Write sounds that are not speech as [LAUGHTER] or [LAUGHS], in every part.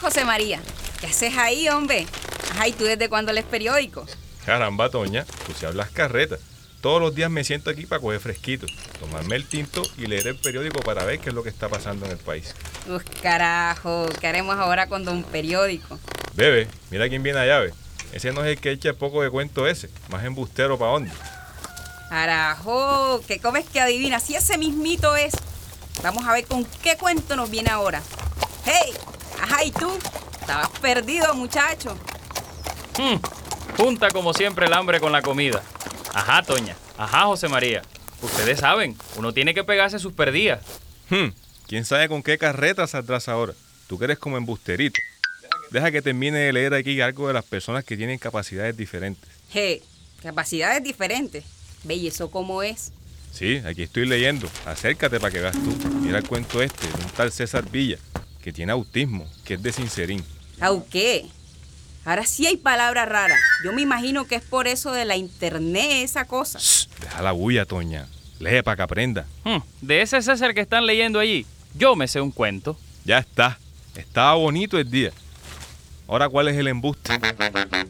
José María. ¿Qué haces ahí, hombre? Ajá, ¿y tú desde cuándo lees periódico? Caramba, Toña, tú si hablas carreta. Todos los días me siento aquí para coger fresquito, tomarme el tinto y leer el periódico para ver qué es lo que está pasando en el país. Uf, carajo, ¿qué haremos ahora con un periódico? Bebe, mira quién viene allá, ve. Ese no es el que echa poco de cuento ese, más embustero para dónde. Carajo, ¿qué comes que adivina? Si ese mismito es. Vamos a ver con qué cuento nos viene ahora. ¡Hey! Ajá, ¿y tú? Estabas perdido, muchacho. Hmm, junta como siempre el hambre con la comida. Ajá, Toña. Ajá, José María. Ustedes saben, uno tiene que pegarse sus perdidas. Hmm, ¿quién sabe con qué carreta saldrás ahora? Tú que eres como embusterito. Deja que termine de leer aquí algo de las personas que tienen capacidades diferentes. Hey, capacidades diferentes. Ve, ¿y eso cómo es? Sí, aquí estoy leyendo. Acércate para que veas tú. Mira el cuento este de un tal César Villa, que tiene autismo, que es de Sincerín. ¿Au qué? Ahora sí hay palabras raras. Yo me imagino que es por eso de la internet, esa cosa. Shh, deja la bulla, Toña. Lee para que aprenda. Hmm, de ese César que están leyendo allí, yo me sé un cuento. Ya está. Estaba bonito el día. Ahora, ¿cuál es el embuste?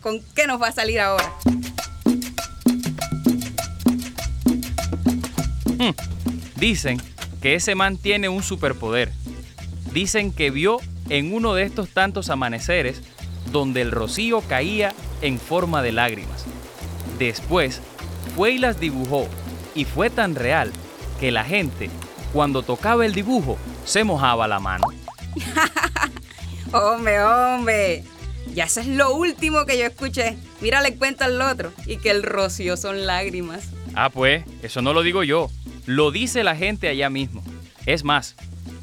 ¿Con qué nos va a salir ahora? Hmm, Dicen que ese man tiene un superpoder. Dicen que vio en uno de estos tantos amaneceres donde el rocío caía en forma de lágrimas. Después fue y las dibujó y fue tan real que la gente, cuando tocaba el dibujo, se mojaba la mano. [LAUGHS] Hombre, hombre. Ya eso es lo último que yo escuché. Mira, le cuento al otro. Y que el rocío son lágrimas. Ah, pues, eso no lo digo yo, lo dice la gente allá mismo. Es más,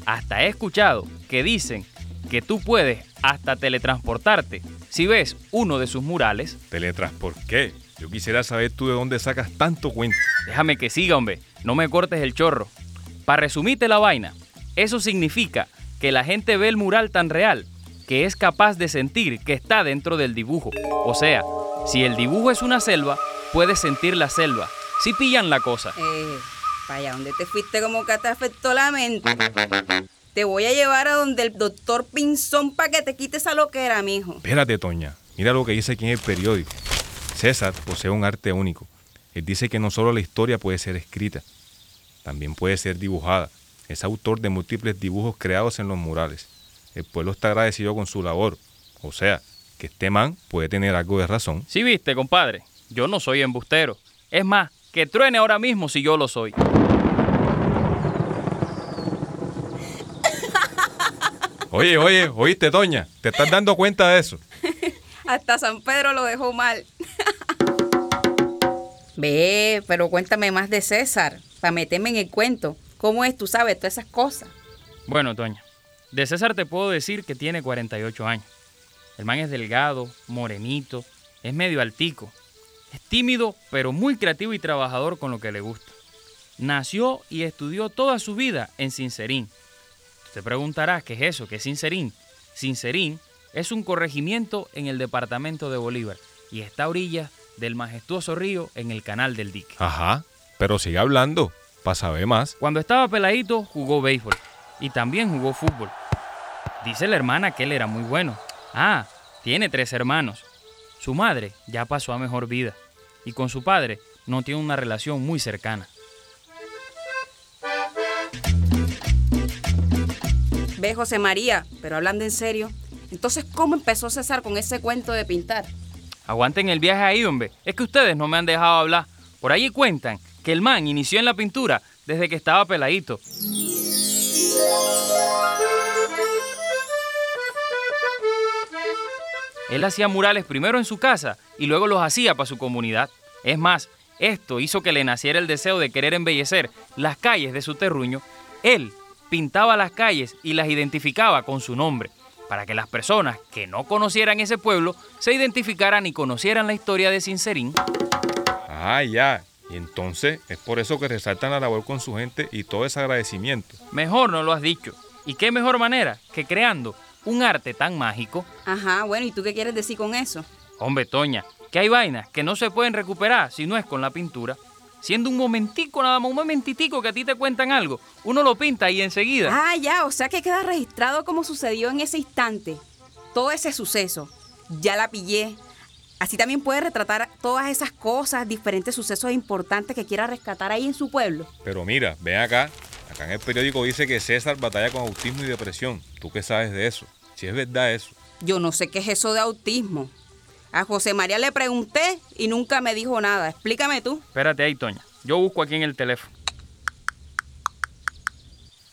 hasta he escuchado que dicen que tú puedes hasta teletransportarte si ves uno de sus murales. ¿Teletransport qué? Yo quisiera saber tú de dónde sacas tanto cuento. Déjame que siga, hombre, no me cortes el chorro. Para resumirte la vaina, eso significa que la gente ve el mural tan real que es capaz de sentir que está dentro del dibujo. O sea, si el dibujo es una selva, puedes sentir la selva. Si pillan la cosa. Eh, vaya, ¿dónde te fuiste como que te afectó la mente? Te voy a llevar a donde el doctor Pinzón para que te quites a lo que era, mijo. Espérate, Toña. Mira lo que dice aquí en el periódico. César posee un arte único. Él dice que no solo la historia puede ser escrita, también puede ser dibujada. Es autor de múltiples dibujos creados en los murales. El pueblo está agradecido con su labor. O sea, que este man puede tener algo de razón. Sí, viste, compadre, yo no soy embustero. Es más, que truene ahora mismo si yo lo soy. Oye, oye, oíste, Toña. ¿Te estás dando cuenta de eso? [LAUGHS] Hasta San Pedro lo dejó mal. [LAUGHS] Ve, pero cuéntame más de César, para meterme en el cuento. ¿Cómo es, tú sabes, todas esas cosas? Bueno, Toña, de César te puedo decir que tiene 48 años. El man es delgado, morenito, es medio altico. Es tímido, pero muy creativo y trabajador con lo que le gusta. Nació y estudió toda su vida en Sincerín. Te preguntarás qué es eso, qué es Sincerín. Sincerín es un corregimiento en el departamento de Bolívar y está a orillas del majestuoso río en el canal del dique. Ajá, pero sigue hablando, para saber más. Cuando estaba peladito jugó béisbol y también jugó fútbol. Dice la hermana que él era muy bueno. Ah, tiene tres hermanos. Su madre ya pasó a mejor vida y con su padre no tiene una relación muy cercana. Ve, José María, pero hablando en serio. Entonces, ¿cómo empezó César con ese cuento de pintar? Aguanten el viaje ahí, hombre. Es que ustedes no me han dejado hablar. Por ahí cuentan que el man inició en la pintura desde que estaba peladito. Él hacía murales primero en su casa y luego los hacía para su comunidad. Es más, esto hizo que le naciera el deseo de querer embellecer las calles de su terruño. Él pintaba las calles y las identificaba con su nombre, para que las personas que no conocieran ese pueblo se identificaran y conocieran la historia de Sincerín. Ah, ya. Y entonces es por eso que resaltan la labor con su gente y todo ese agradecimiento. Mejor no lo has dicho. ¿Y qué mejor manera que creando un arte tan mágico? Ajá, bueno, ¿y tú qué quieres decir con eso? Hombre, Toña, que hay vainas que no se pueden recuperar si no es con la pintura. Siendo un momentico, nada más un momentitico que a ti te cuentan algo, uno lo pinta y enseguida. Ah, ya, o sea que queda registrado como sucedió en ese instante. todo ese suceso. Ya la pillé. Así también puede retratar todas esas cosas, diferentes sucesos importantes que quiera rescatar ahí en su pueblo. Pero mira, ven acá. Acá en el periódico dice que César batalla con autismo y depresión. ¿Tú qué sabes de eso? Si es verdad eso. Yo no sé qué es eso de autismo. A José María le pregunté y nunca me dijo nada. Explícame tú. Espérate ahí, Toña. Yo busco aquí en el teléfono.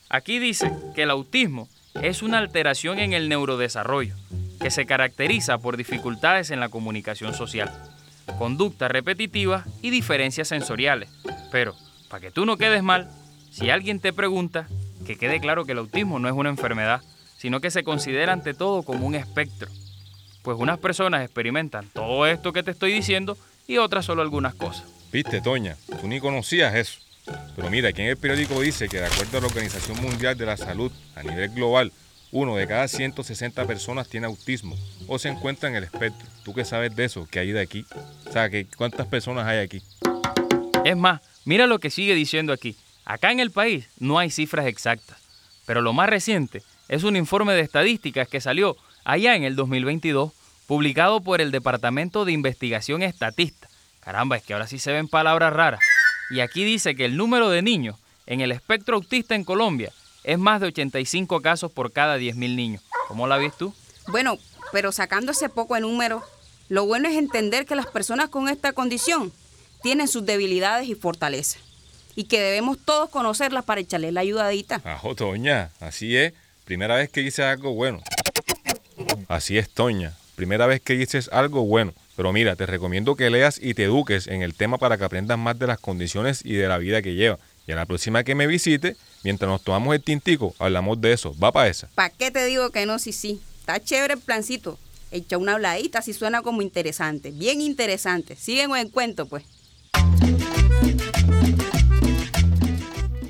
Aquí dice que el autismo es una alteración en el neurodesarrollo que se caracteriza por dificultades en la comunicación social, conductas repetitivas y diferencias sensoriales. Pero, para que tú no quedes mal, si alguien te pregunta, que quede claro que el autismo no es una enfermedad, sino que se considera ante todo como un espectro. Pues unas personas experimentan todo esto que te estoy diciendo y otras solo algunas cosas. Viste, Toña, tú ni conocías eso. Pero mira, aquí en el periódico dice que de acuerdo a la Organización Mundial de la Salud a nivel global, uno de cada 160 personas tiene autismo o se encuentra en el espectro. ¿Tú qué sabes de eso? ¿Qué hay de aquí? O sea, que ¿cuántas personas hay aquí? Es más, mira lo que sigue diciendo aquí. Acá en el país no hay cifras exactas, pero lo más reciente es un informe de estadísticas que salió allá en el 2022, publicado por el Departamento de Investigación Estatista. Caramba, es que ahora sí se ven palabras raras. Y aquí dice que el número de niños en el espectro autista en Colombia es más de 85 casos por cada 10.000 niños. ¿Cómo la ves tú? Bueno, pero sacando ese poco de número, lo bueno es entender que las personas con esta condición tienen sus debilidades y fortalezas. Y que debemos todos conocerlas para echarle la ayudadita. Ah, Toña, así es. Primera vez que dices algo bueno. Así es, Toña. Primera vez que dices algo bueno. Pero mira, te recomiendo que leas y te eduques en el tema para que aprendas más de las condiciones y de la vida que lleva. Y a la próxima que me visite, mientras nos tomamos el tintico, hablamos de eso. ¿Va para esa? ¿Para qué te digo que no? Sí, sí. Está chévere el plancito. Echa una habladita, si suena como interesante. Bien interesante. Siguen el cuento, pues.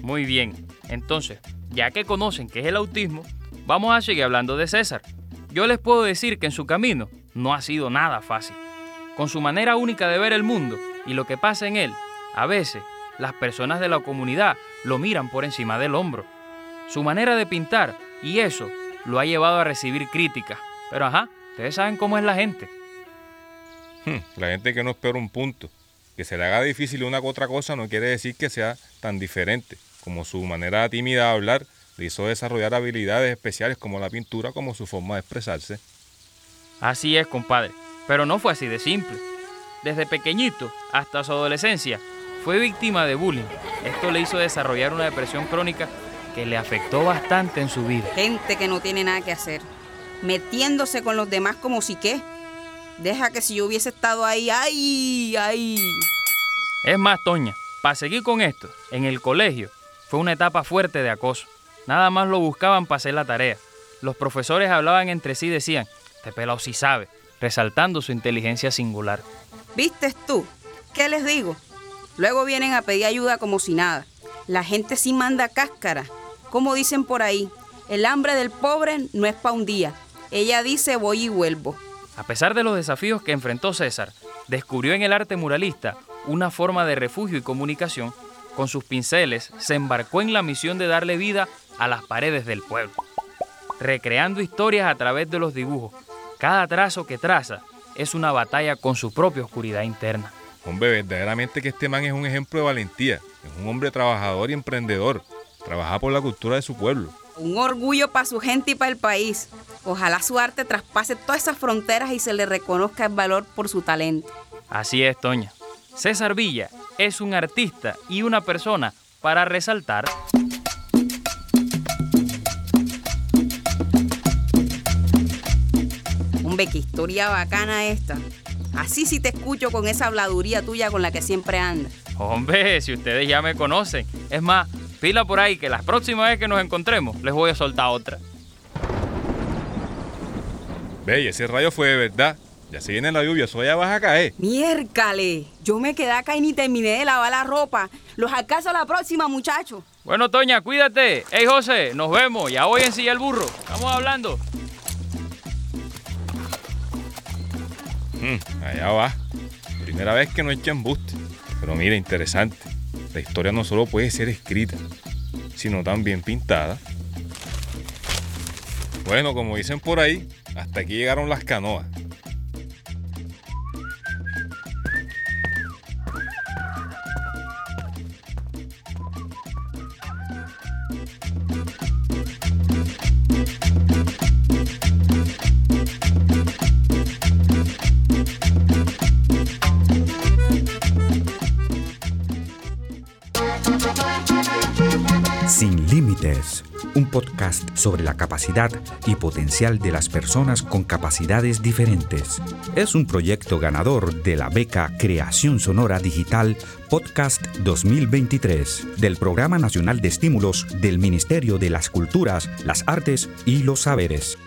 Muy bien. Entonces, ya que conocen qué es el autismo, vamos a seguir hablando de César. Yo les puedo decir que en su camino no ha sido nada fácil. Con su manera única de ver el mundo y lo que pasa en él, a veces las personas de la comunidad lo miran por encima del hombro. Su manera de pintar y eso lo ha llevado a recibir críticas. Pero ajá, ustedes saben cómo es la gente. Hmm, la gente que no espera un punto. Que se le haga difícil una u otra cosa no quiere decir que sea tan diferente. Como su manera tímida de hablar le hizo desarrollar habilidades especiales como la pintura, como su forma de expresarse. Así es, compadre. Pero no fue así de simple. Desde pequeñito hasta su adolescencia fue víctima de bullying. Esto le hizo desarrollar una depresión crónica que le afectó bastante en su vida. Gente que no tiene nada que hacer, metiéndose con los demás como si qué. Deja que si yo hubiese estado ahí, ay, ay. Es más, Toña, para seguir con esto, en el colegio fue una etapa fuerte de acoso. Nada más lo buscaban para hacer la tarea. Los profesores hablaban entre sí y decían, este pelado sí sabe, resaltando su inteligencia singular. ¿Vistes tú? ¿Qué les digo? Luego vienen a pedir ayuda como si nada. La gente sí manda cáscara. Como dicen por ahí, el hambre del pobre no es pa' un día. Ella dice voy y vuelvo. A pesar de los desafíos que enfrentó César, descubrió en el arte muralista una forma de refugio y comunicación. Con sus pinceles se embarcó en la misión de darle vida a las paredes del pueblo, recreando historias a través de los dibujos. Cada trazo que traza es una batalla con su propia oscuridad interna. Hombre, verdaderamente que este man es un ejemplo de valentía. Es un hombre trabajador y emprendedor. Trabaja por la cultura de su pueblo. Un orgullo para su gente y para el país. Ojalá su arte traspase todas esas fronteras y se le reconozca el valor por su talento. Así es, Toña. César Villa es un artista y una persona para resaltar. Hombre, qué historia bacana esta. Así sí te escucho con esa habladuría tuya con la que siempre andas. Hombre, si ustedes ya me conocen. Es más, pila por ahí que la próxima vez que nos encontremos les voy a soltar otra. Ve, ese rayo fue de verdad. Ya se viene la lluvia, eso ya vas a caer. Miércale, yo me quedé acá y ni terminé de lavar la ropa. Los alcanzo a la próxima, muchachos. Bueno, Toña, cuídate. Hey, José, nos vemos. Ya voy en silla el burro. Estamos hablando. Mm, allá va. Primera vez que no echan embuste. Pero mira, interesante. La historia no solo puede ser escrita, sino también pintada. Bueno, como dicen por ahí, Hasta aquí llegaron las canoas. Podcast sobre la capacidad y potencial de las personas con capacidades diferentes. Es un proyecto ganador de la beca Creación Sonora Digital Podcast 2023 del Programa Nacional de Estímulos del Ministerio de las Culturas, las Artes y los Saberes.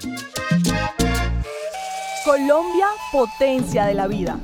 Colombia, potencia de la vida.